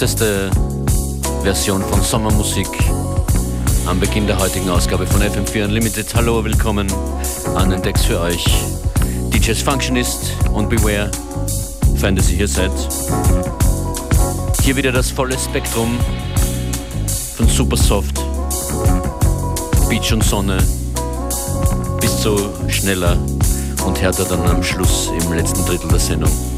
sanfteste Version von Sommermusik am Beginn der heutigen Ausgabe von FM4 Unlimited. Hallo, willkommen an den Decks für euch. DJs Functionist und Beware. Fein, dass hier seid. Hier wieder das volle Spektrum von Supersoft, Beach und Sonne bis zu schneller und härter dann am Schluss im letzten Drittel der Sendung.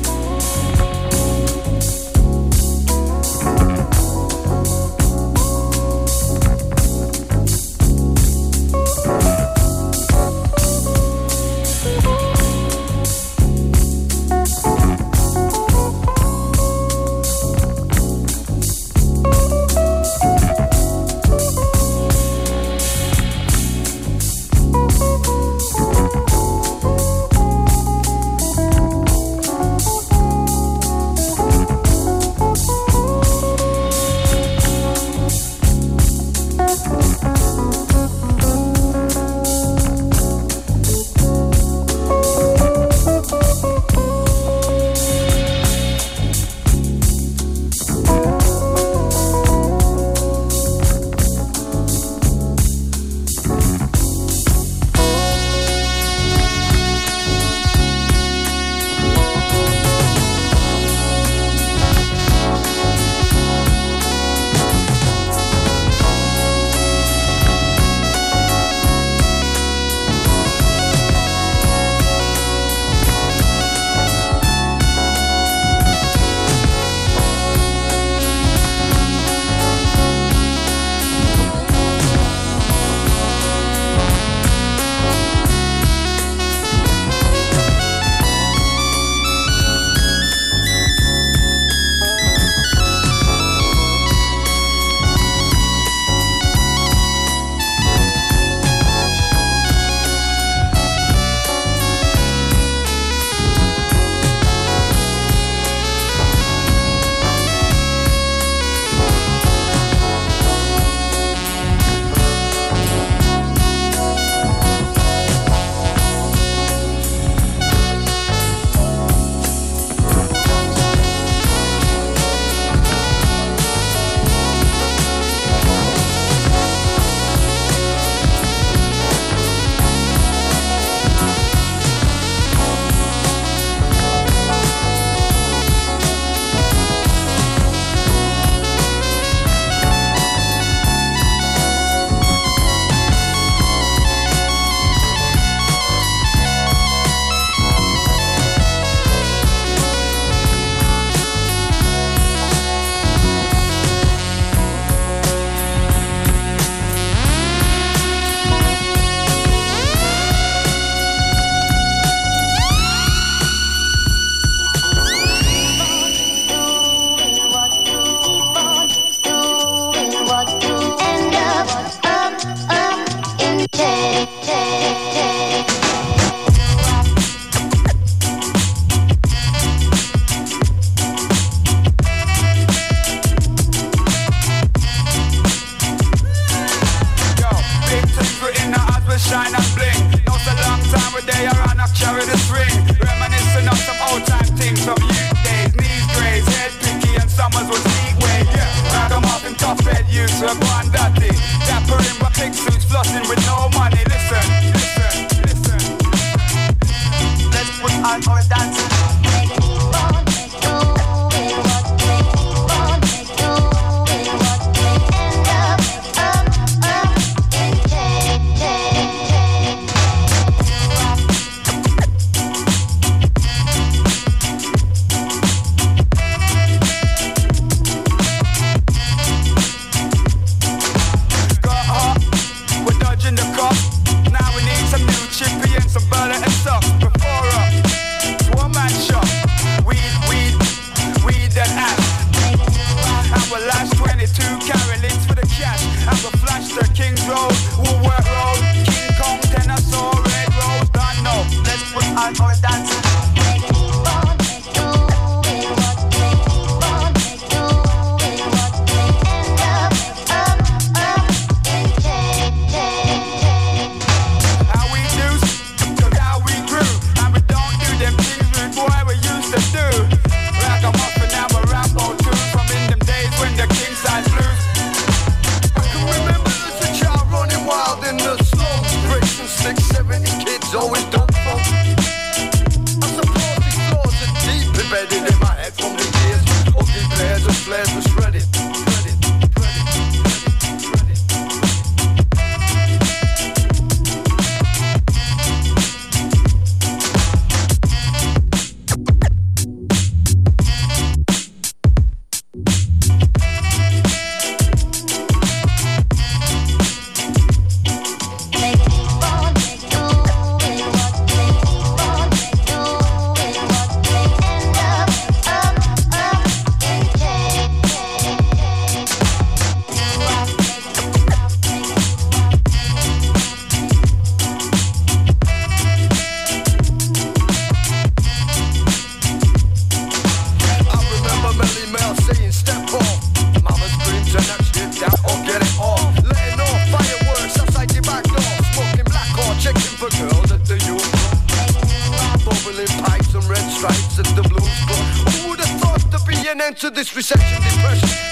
This recession depression.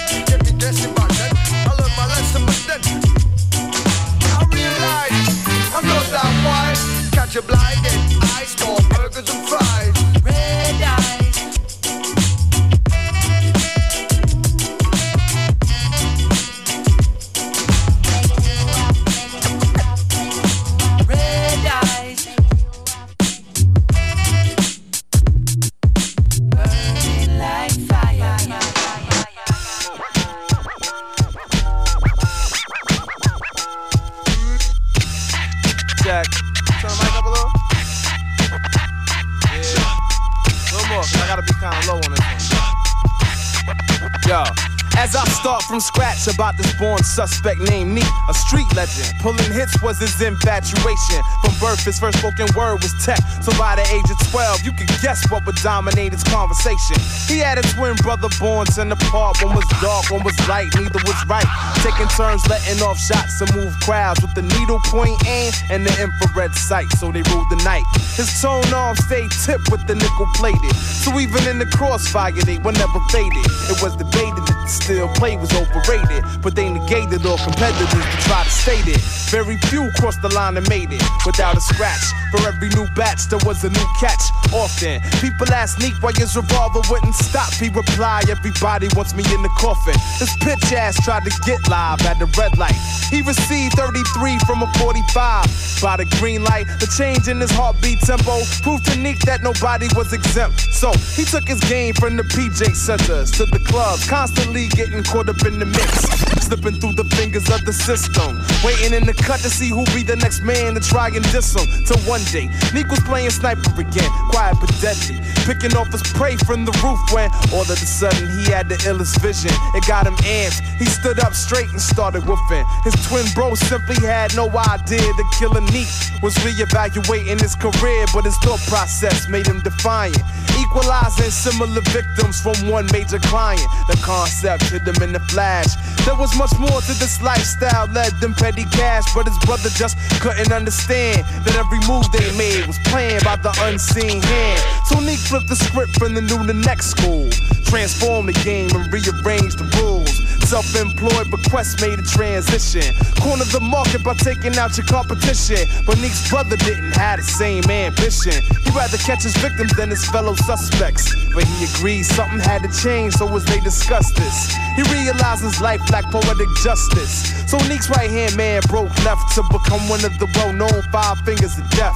His infatuation. From birth, his first spoken word was tech. So by the age of 12, you could guess what would dominate his conversation. He had a twin brother born in apart. One was dark, one was light, neither was right. Taking turns letting off shots to move crowds with the needle point aim and the infrared sight. So they ruled the night. His tone arm stayed tipped with the nickel plated. So even in the crossfire, they were never faded. It was debated that the steel play was overrated, but they negated all competitors to try to state it. Very few crossed the line and made it without a scratch. For every new batch, there was a new catch. Often, people ask Neek why his revolver wouldn't stop. He replied, Everybody wants me in the coffin. This pitch ass tried to get live at the red light. He received 33 from a 45. By the green light, the change in his heartbeat tempo proved to Neek that nobody was exempt. So he took his game from the PJ centers to the clubs, constantly getting caught up in the mix. Slipping through the fingers of the system. Waiting in the cut to see who be the next man to try and diss him. Till one day, Neek was playing sniper again, quiet but deadly. Picking off his prey from the roof when all of a sudden he had the illest vision. It got him amped. He stood up straight and started woofing. His twin bro simply had no idea the killer Neek was reevaluating his career, but his thought process made him defiant. Equalizing similar victims from one major client. The concept hit him in the flash. There was much more to this lifestyle led than petty cash, but his brother just couldn't understand that every move they made was planned by the unseen hand. So Neek flipped the script from the new to next school, transformed the game and rearranged the rules. Self-employed, but Quest made a transition. Corner the market by taking out your competition. But Neek's brother didn't have the same ambition. He'd rather catch his victims than his fellow suspects. But he agreed something had to change, so as they discussed this, he realized his life lacked poetic justice. So Neek's right hand man broke left to become one of the well-known five fingers of death.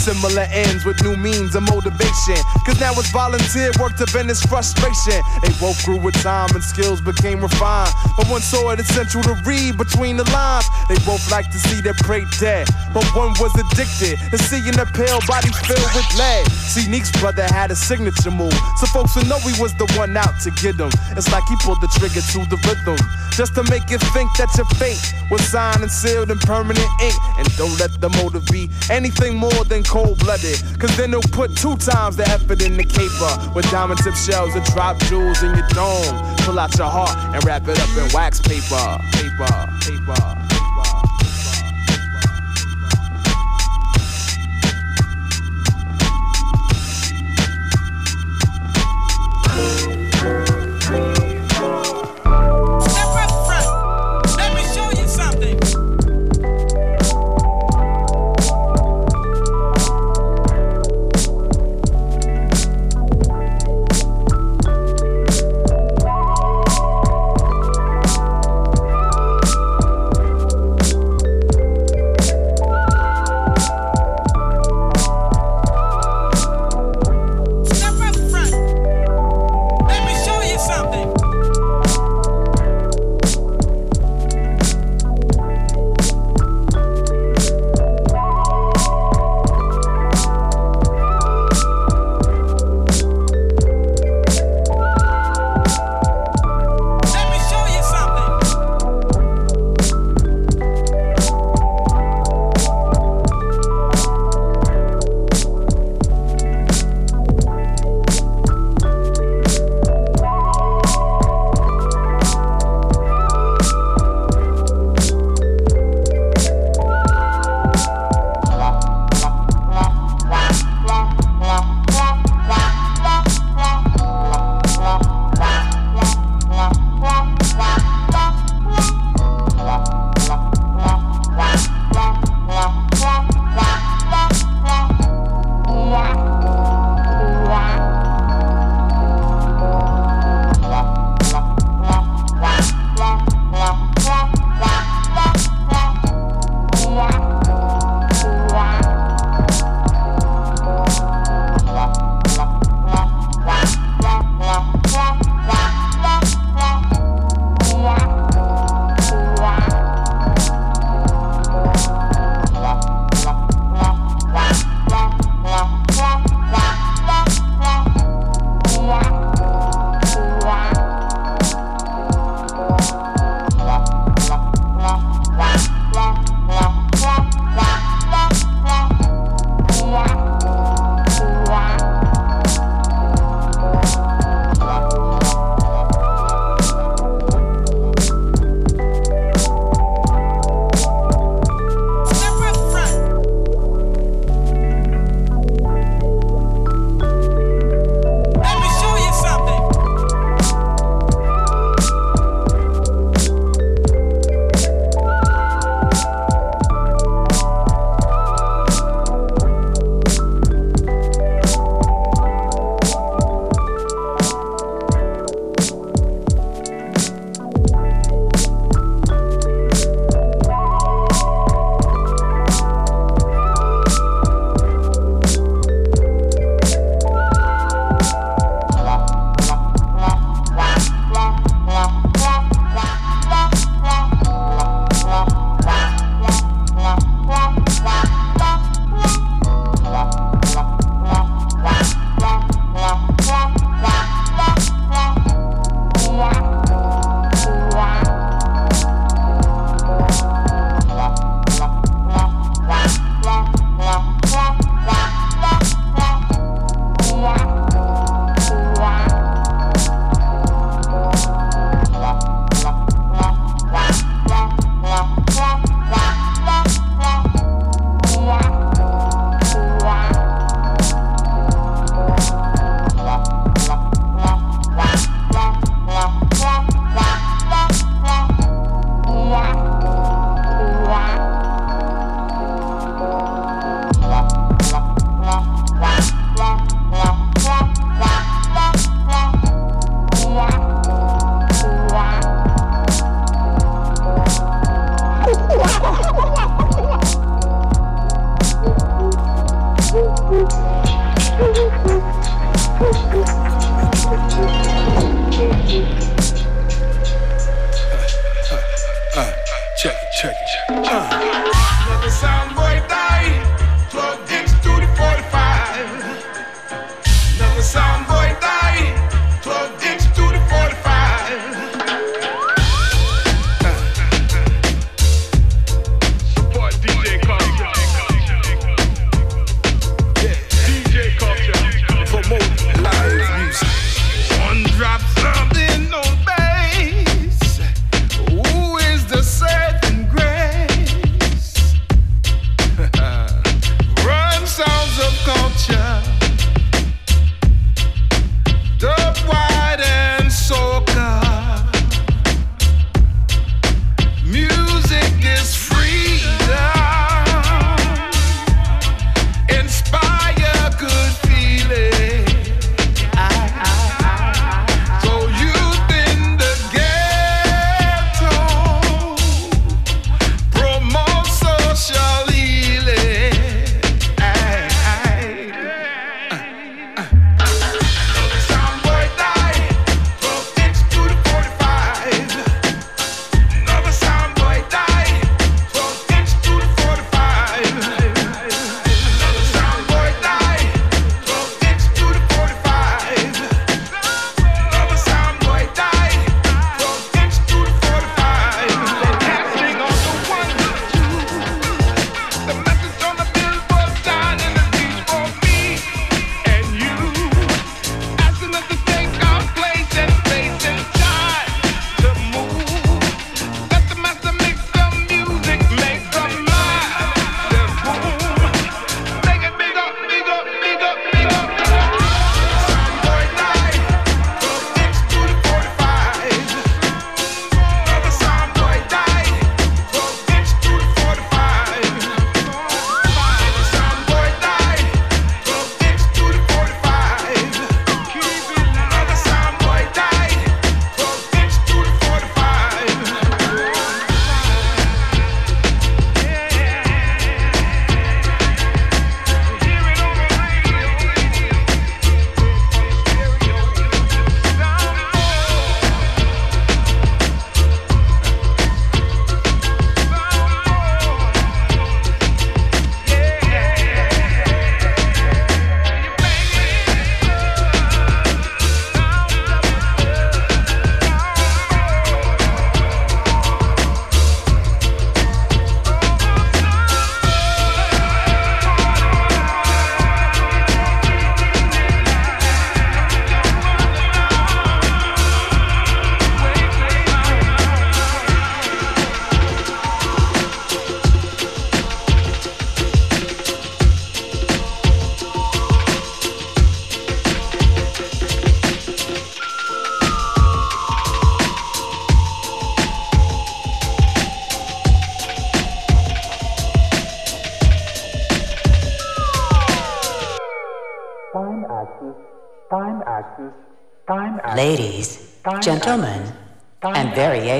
Similar ends with new means of motivation. Cause now it's volunteer work to vent his frustration. They both grew with time and skills became refined. But one saw it essential to read between the lines. They both like to see their prey dead. But one was addicted to seeing a pale body filled with lead. See, Neek's brother had a signature move. So folks would know he was the one out to get him. It's like he pulled the trigger to the rhythm. Just to make you think that your fate was signed and sealed in permanent ink. And don't let the motive be anything more than cold blooded. Cause then they'll put two times the effort in the caper. With diamond tip shells and drop jewels in your dome. Pull out your heart and wrap it up in wax paper. Paper, paper.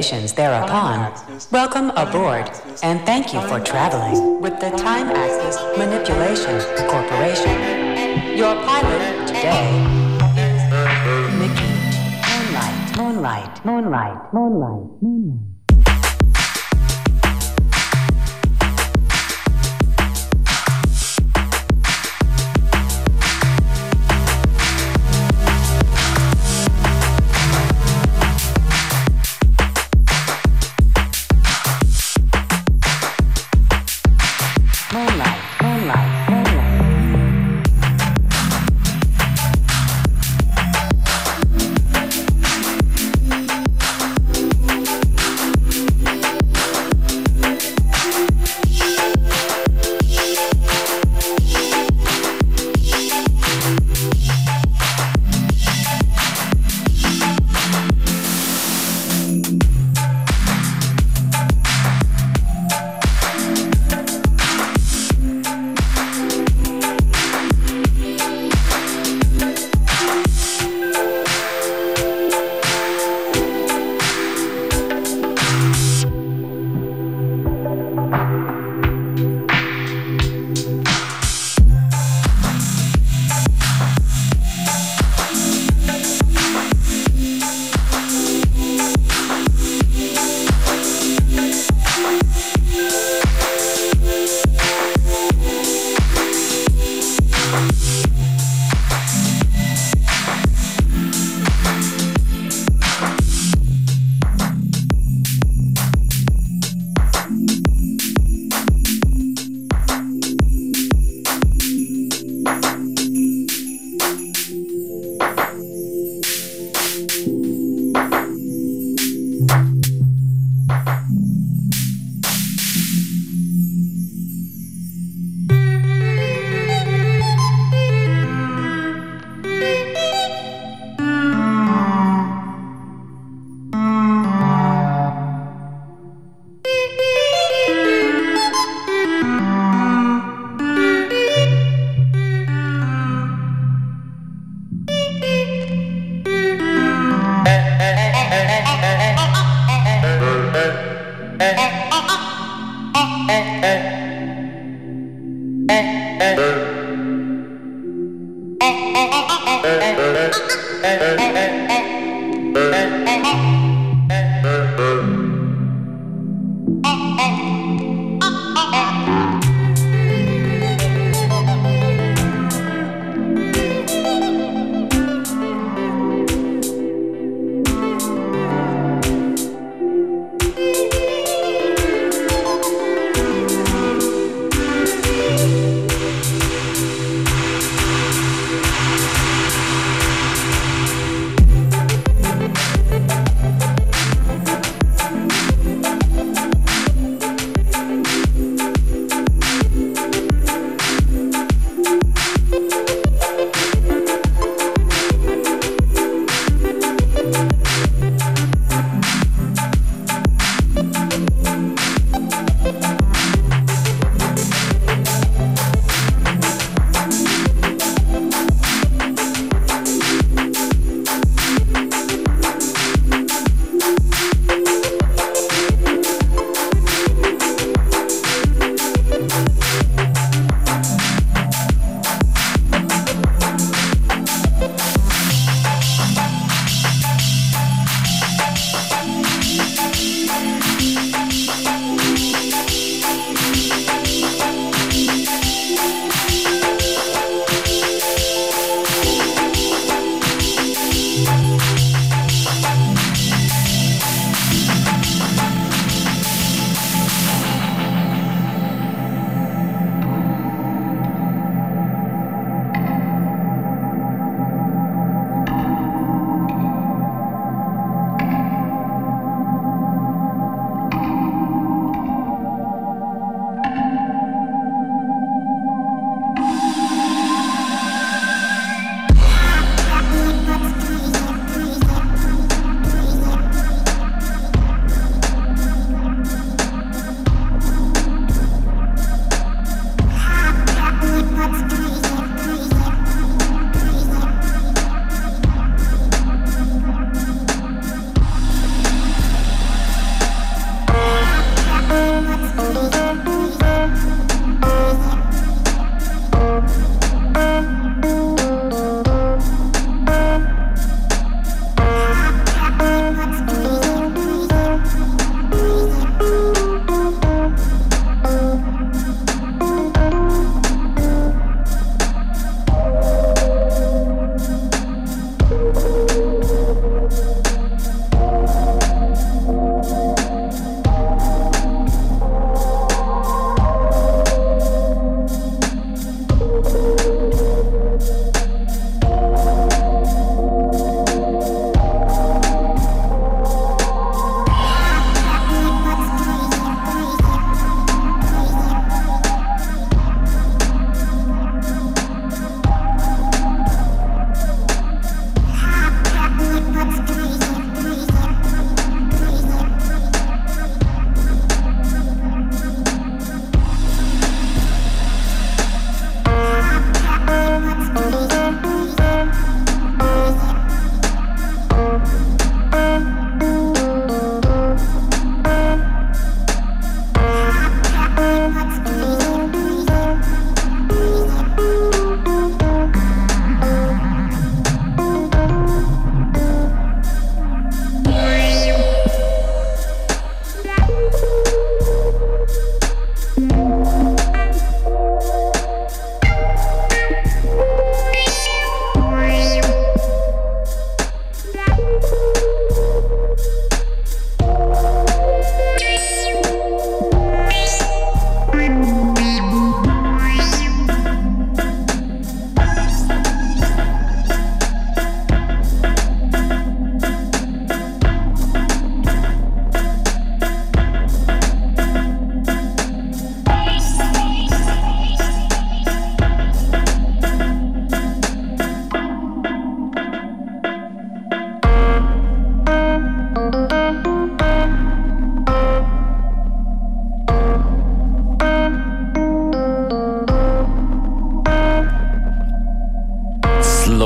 Thereupon, welcome aboard and thank you for traveling with the Time Axis Manipulation Corporation. Your pilot today is Mickey. Moonlight, moonlight, moonlight, moonlight,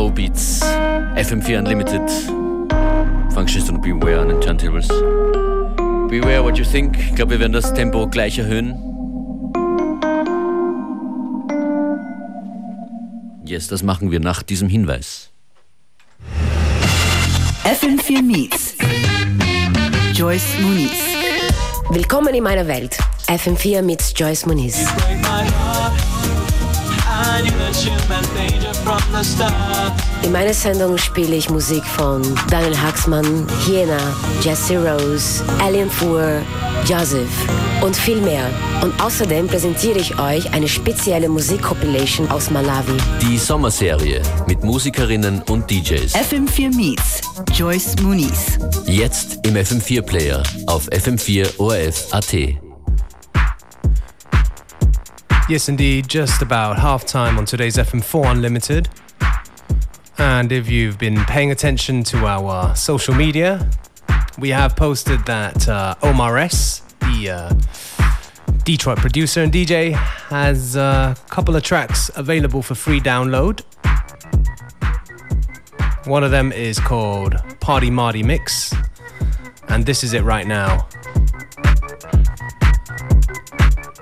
moonlight. FM4 Unlimited. Functionist und Beware an den Turntables. Beware what you think. Ich glaube, wir werden das Tempo gleich erhöhen. Yes, das machen wir nach diesem Hinweis. FM4 Meets. Joyce Muniz. Willkommen in meiner Welt. FM4 mit Joyce Muniz. In meiner Sendung spiele ich Musik von Daniel Haxmann, Hiena, Jesse Rose, Alien Fuhr, Joseph und viel mehr. Und außerdem präsentiere ich euch eine spezielle Musikcompilation aus Malawi. Die Sommerserie mit Musikerinnen und DJs. FM4 Meets Joyce Muniz. Jetzt im FM4 Player auf FM4 ORF.at. Yes, indeed, just about half time on today's FM4 Unlimited. And if you've been paying attention to our social media, we have posted that uh, Omar S, the uh, Detroit producer and DJ, has a couple of tracks available for free download. One of them is called Party Marty Mix, and this is it right now.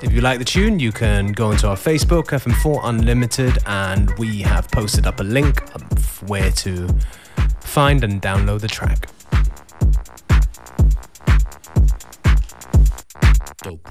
If you like the tune, you can go onto our Facebook, FM4 Unlimited, and we have posted up a link of where to find and download the track. Dope.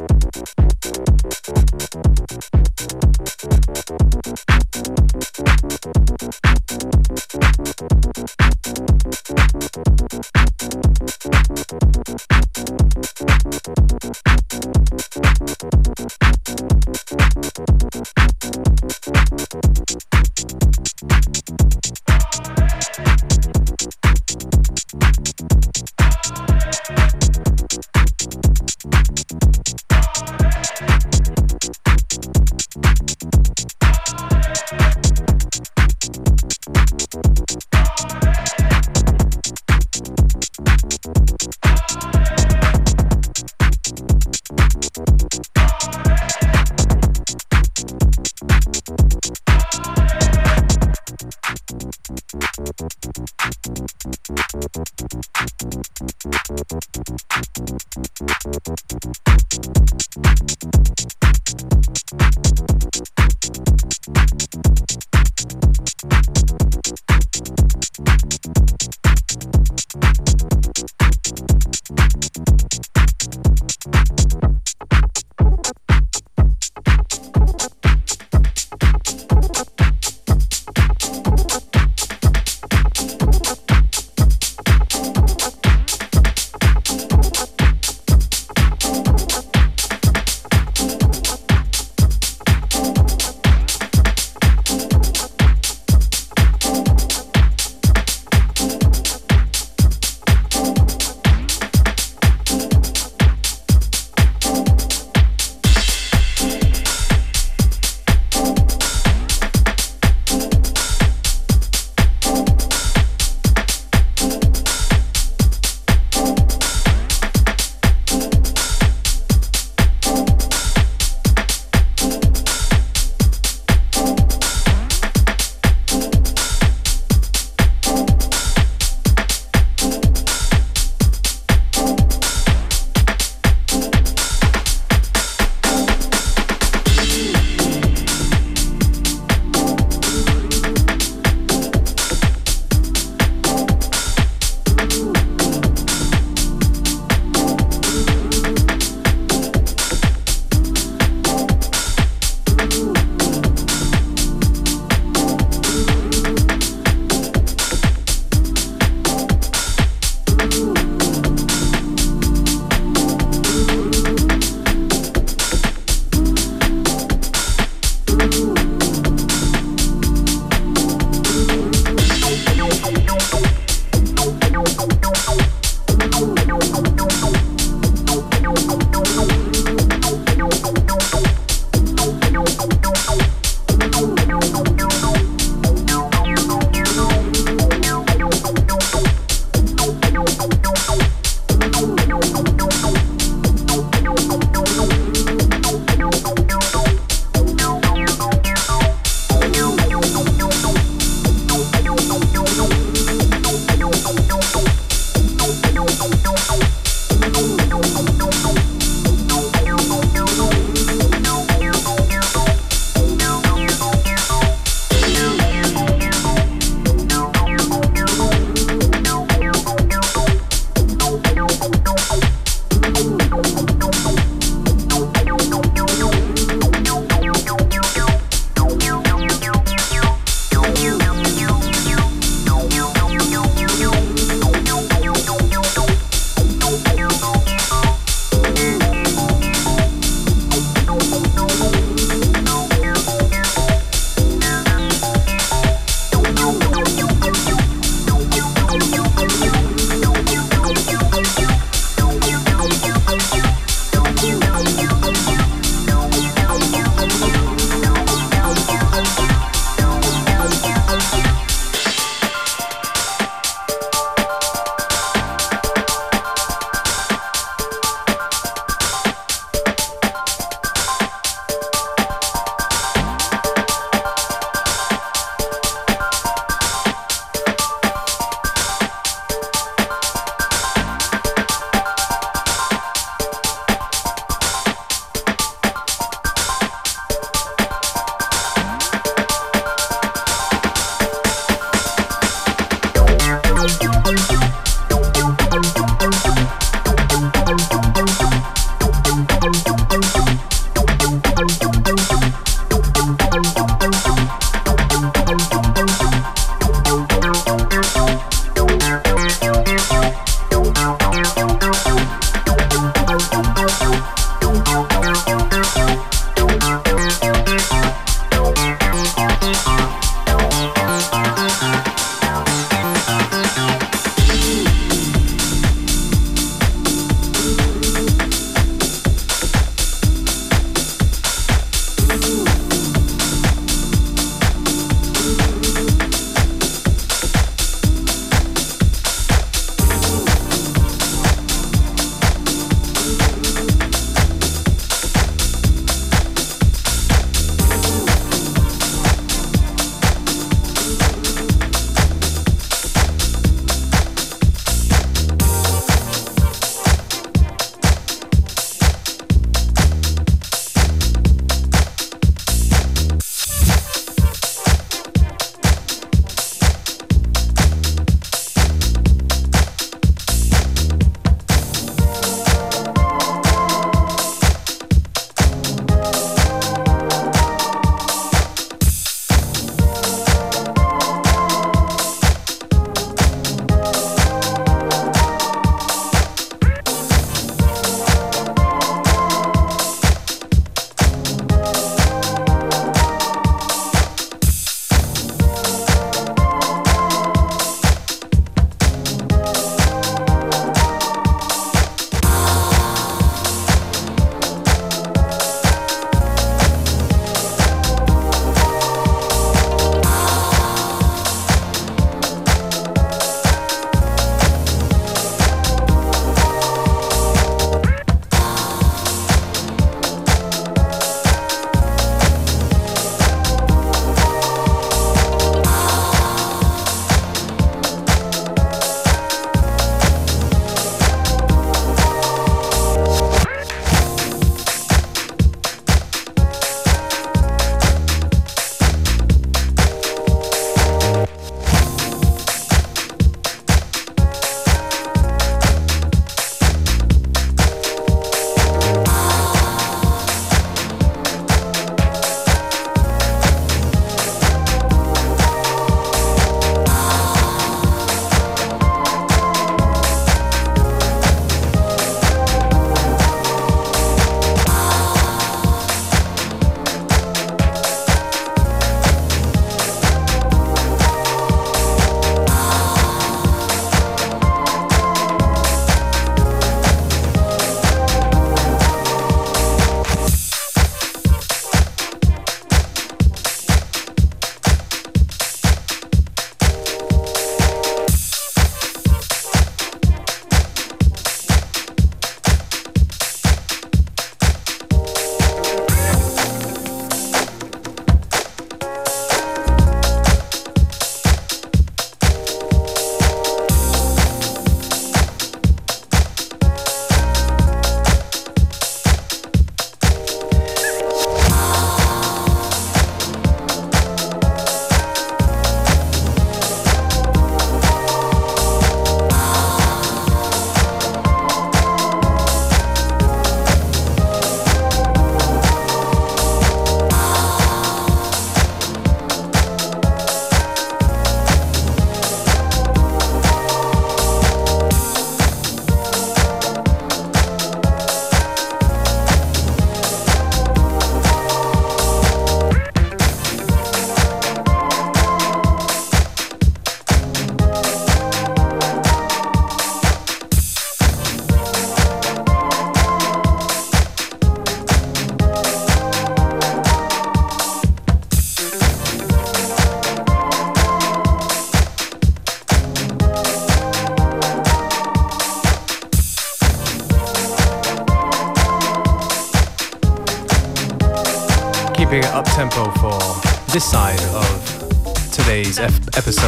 Thank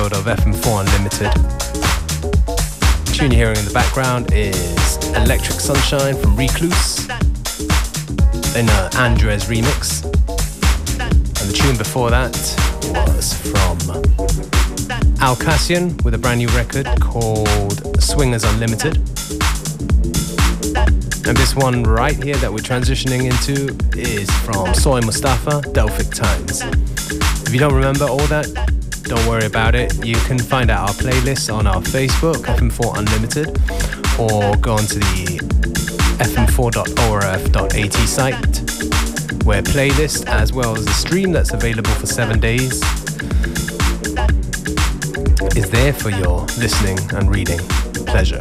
episode of FM4 Unlimited. The tune you're hearing in the background is Electric Sunshine from Recluse in an uh, Andres remix. And the tune before that was from Al Kassian with a brand new record called Swingers Unlimited. And this one right here that we're transitioning into is from Soy Mustafa, Delphic Times. If you don't remember all that, don't worry about it. You can find out our playlists on our Facebook, FM4 Unlimited, or go onto the fm4.orf.at site, where playlist as well as the stream that's available for seven days is there for your listening and reading pleasure.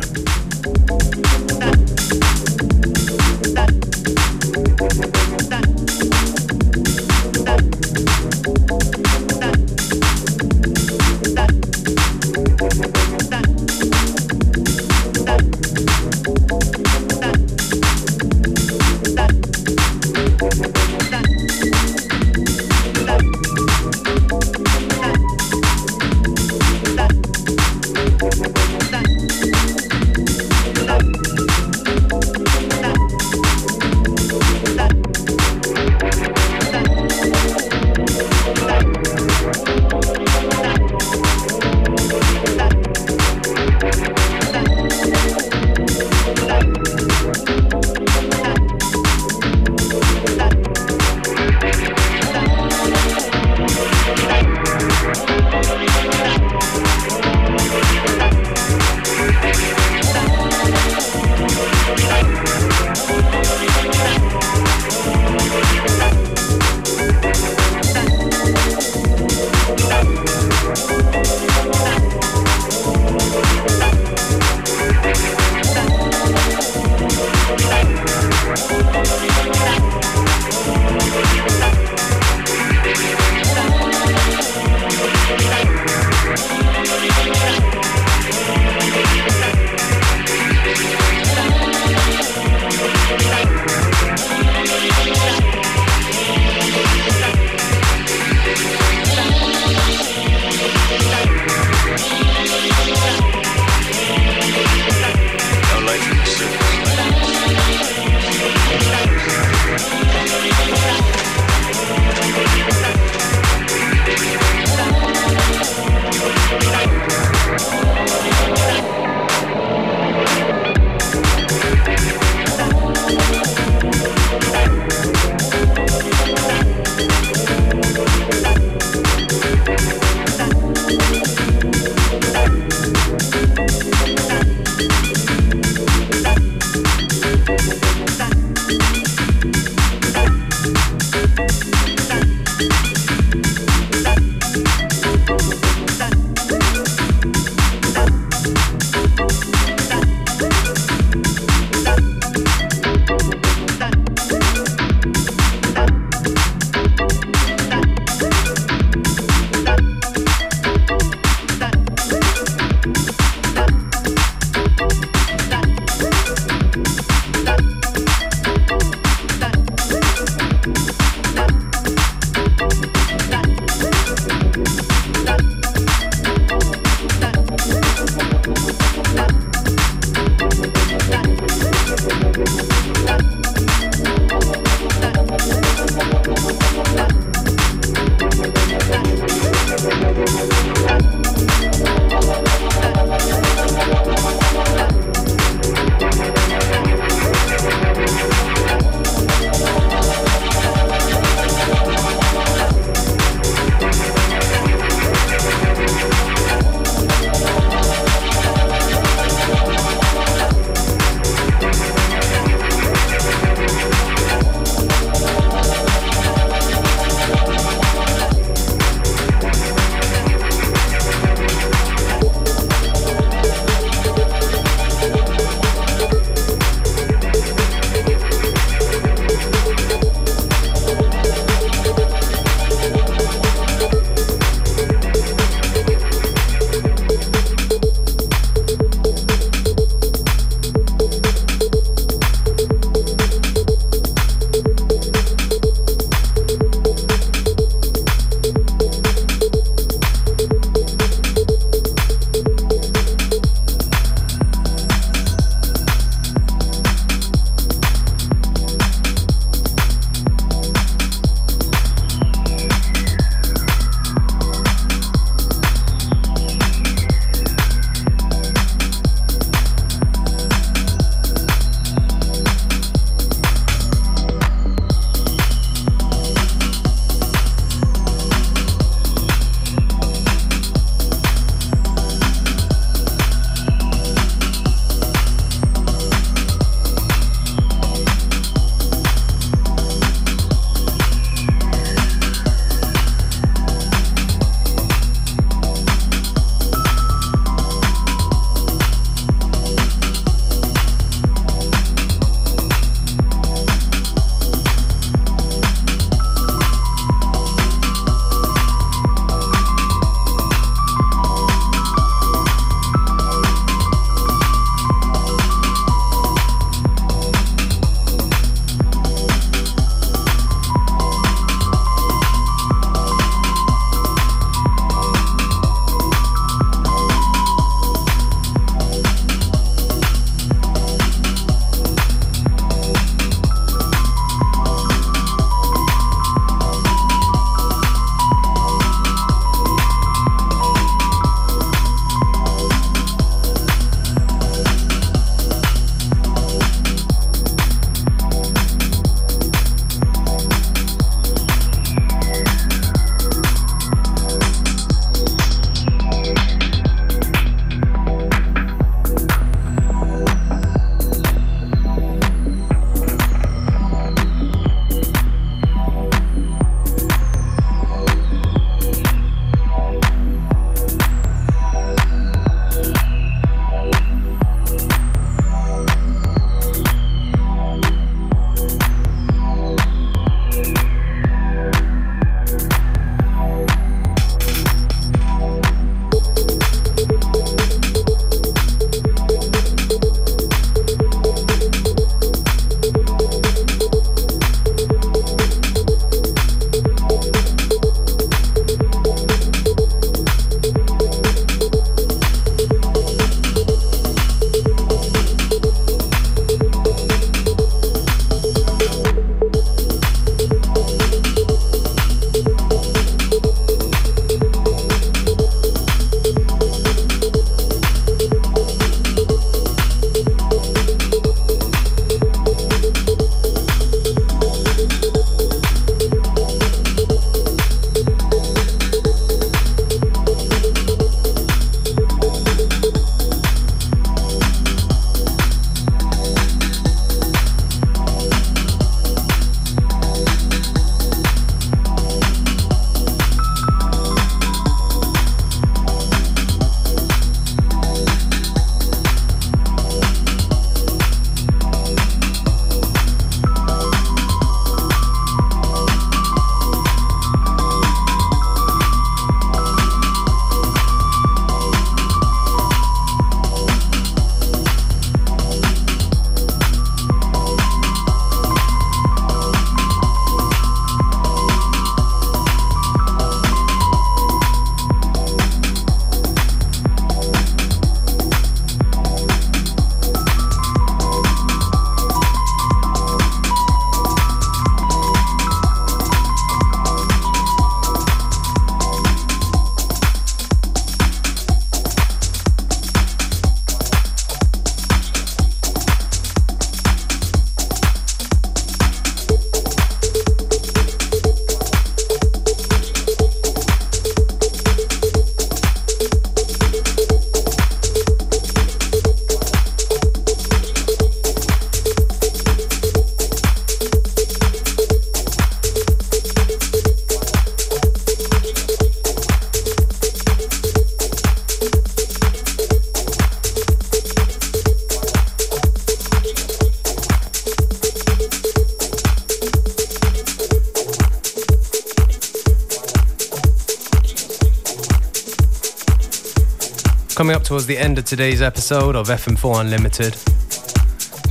Towards the end of today's episode of FM4 Unlimited.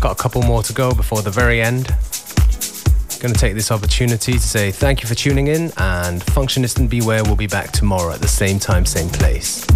Got a couple more to go before the very end. Going to take this opportunity to say thank you for tuning in, and Functionist and Beware will be back tomorrow at the same time, same place.